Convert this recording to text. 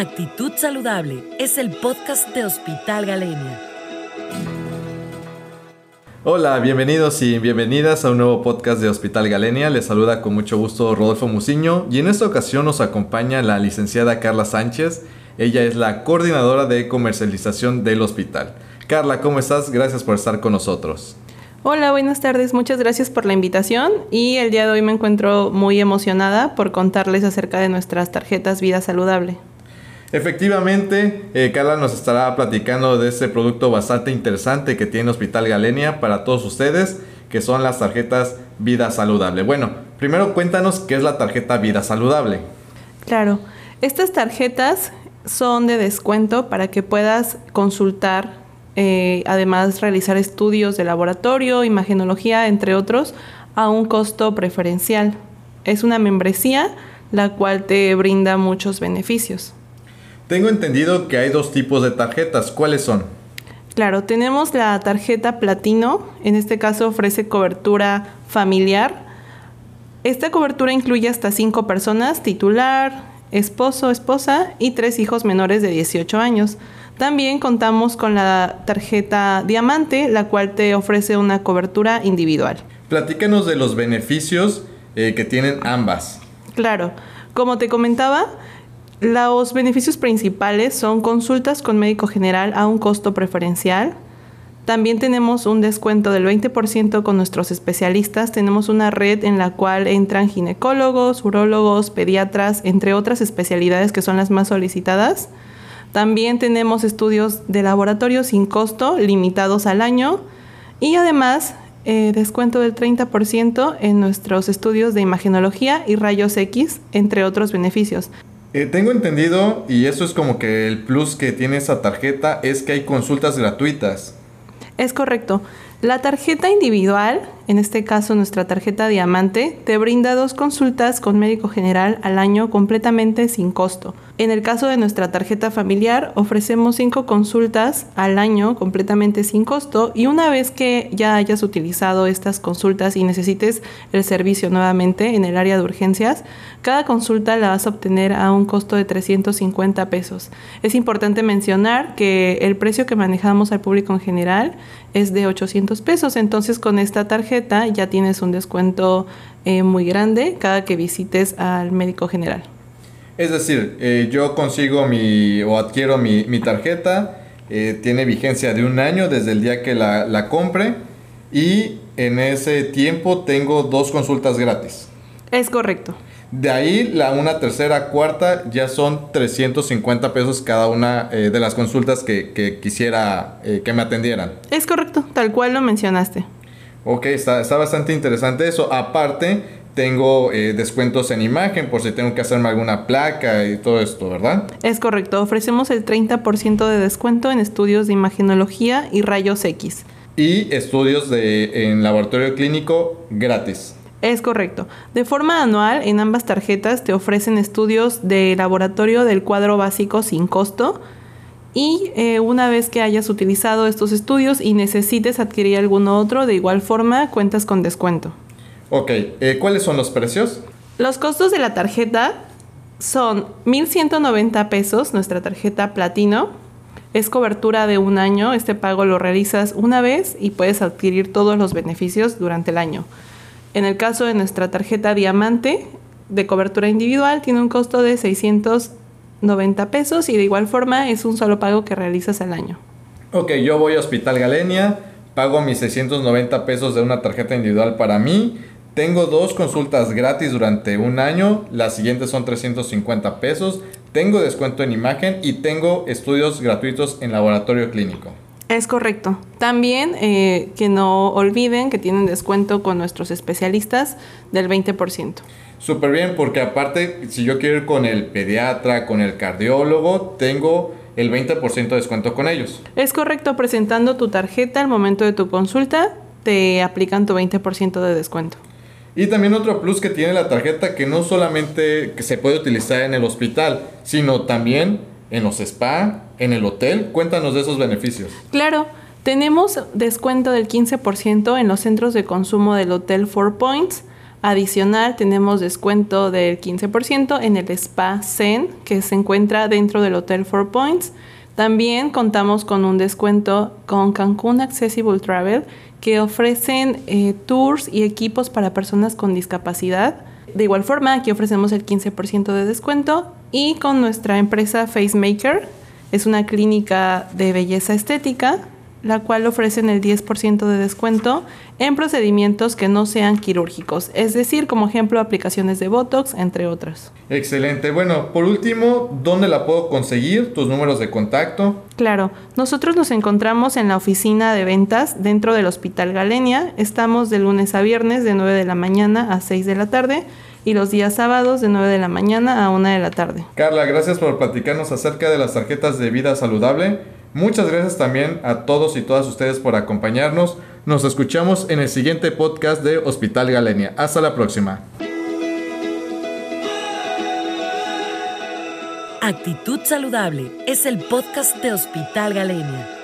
Actitud Saludable es el podcast de Hospital Galenia. Hola, bienvenidos y bienvenidas a un nuevo podcast de Hospital Galenia. Les saluda con mucho gusto Rodolfo Muciño y en esta ocasión nos acompaña la licenciada Carla Sánchez. Ella es la coordinadora de comercialización del hospital. Carla, ¿cómo estás? Gracias por estar con nosotros. Hola, buenas tardes. Muchas gracias por la invitación y el día de hoy me encuentro muy emocionada por contarles acerca de nuestras tarjetas Vida Saludable. Efectivamente, eh, Carla nos estará platicando de este producto bastante interesante que tiene Hospital Galenia para todos ustedes, que son las tarjetas Vida Saludable. Bueno, primero cuéntanos qué es la tarjeta Vida Saludable. Claro, estas tarjetas son de descuento para que puedas consultar, eh, además realizar estudios de laboratorio, imagenología, entre otros, a un costo preferencial. Es una membresía la cual te brinda muchos beneficios. Tengo entendido que hay dos tipos de tarjetas. ¿Cuáles son? Claro, tenemos la tarjeta platino. En este caso ofrece cobertura familiar. Esta cobertura incluye hasta cinco personas, titular, esposo, esposa y tres hijos menores de 18 años. También contamos con la tarjeta diamante, la cual te ofrece una cobertura individual. Platícanos de los beneficios eh, que tienen ambas. Claro, como te comentaba, los beneficios principales son consultas con médico general a un costo preferencial. También tenemos un descuento del 20% con nuestros especialistas. Tenemos una red en la cual entran ginecólogos, urólogos, pediatras, entre otras especialidades que son las más solicitadas. También tenemos estudios de laboratorio sin costo, limitados al año. Y además, eh, descuento del 30% en nuestros estudios de imagenología y rayos X, entre otros beneficios. Eh, tengo entendido, y eso es como que el plus que tiene esa tarjeta, es que hay consultas gratuitas. Es correcto. La tarjeta individual, en este caso nuestra tarjeta diamante, te brinda dos consultas con médico general al año completamente sin costo. En el caso de nuestra tarjeta familiar, ofrecemos cinco consultas al año completamente sin costo y una vez que ya hayas utilizado estas consultas y necesites el servicio nuevamente en el área de urgencias, cada consulta la vas a obtener a un costo de 350 pesos. Es importante mencionar que el precio que manejamos al público en general es de 800 pesos, entonces con esta tarjeta ya tienes un descuento eh, muy grande cada que visites al médico general. Es decir, eh, yo consigo mi o adquiero mi, tarjeta, eh, tiene vigencia de un año desde el día que la, compre y en ese tiempo tengo dos consultas gratis. Es correcto. De ahí la una tercera, cuarta ya son 350 pesos cada una eh, de las consultas que, quisiera que me atendieran. Es correcto, tal cual lo mencionaste. Ok, está, está bastante interesante eso. Aparte, tengo eh, descuentos en imagen por si tengo que hacerme alguna placa y todo esto, ¿verdad? Es correcto, ofrecemos el 30% de descuento en estudios de imagenología y rayos X. Y estudios de, en laboratorio clínico gratis. Es correcto. De forma anual, en ambas tarjetas te ofrecen estudios de laboratorio del cuadro básico sin costo. Y eh, una vez que hayas utilizado estos estudios y necesites adquirir alguno otro, de igual forma cuentas con descuento. Ok, eh, ¿cuáles son los precios? Los costos de la tarjeta son 1.190 pesos, nuestra tarjeta platino. Es cobertura de un año, este pago lo realizas una vez y puedes adquirir todos los beneficios durante el año. En el caso de nuestra tarjeta diamante de cobertura individual tiene un costo de 690 pesos y de igual forma es un solo pago que realizas al año. Ok, yo voy a Hospital Galenia, pago mis 690 pesos de una tarjeta individual para mí, tengo dos consultas gratis durante un año, las siguientes son 350 pesos, tengo descuento en imagen y tengo estudios gratuitos en laboratorio clínico. Es correcto. También eh, que no olviden que tienen descuento con nuestros especialistas del 20%. Súper bien, porque aparte, si yo quiero ir con el pediatra, con el cardiólogo, tengo el 20% de descuento con ellos. Es correcto, presentando tu tarjeta al momento de tu consulta, te aplican tu 20% de descuento. Y también otro plus que tiene la tarjeta que no solamente que se puede utilizar en el hospital, sino también en los spa, en el hotel. Cuéntanos de esos beneficios. Claro, tenemos descuento del 15% en los centros de consumo del Hotel Four Points, Adicional, tenemos descuento del 15% en el Spa Zen, que se encuentra dentro del Hotel Four Points. También contamos con un descuento con Cancún Accessible Travel, que ofrecen eh, tours y equipos para personas con discapacidad. De igual forma, aquí ofrecemos el 15% de descuento y con nuestra empresa Facemaker, es una clínica de belleza estética la cual ofrecen el 10% de descuento en procedimientos que no sean quirúrgicos, es decir, como ejemplo, aplicaciones de Botox, entre otras. Excelente. Bueno, por último, ¿dónde la puedo conseguir? ¿Tus números de contacto? Claro, nosotros nos encontramos en la oficina de ventas dentro del Hospital Galenia. Estamos de lunes a viernes de 9 de la mañana a 6 de la tarde y los días sábados de 9 de la mañana a 1 de la tarde. Carla, gracias por platicarnos acerca de las tarjetas de vida saludable. Muchas gracias también a todos y todas ustedes por acompañarnos. Nos escuchamos en el siguiente podcast de Hospital Galenia. Hasta la próxima. Actitud Saludable es el podcast de Hospital Galenia.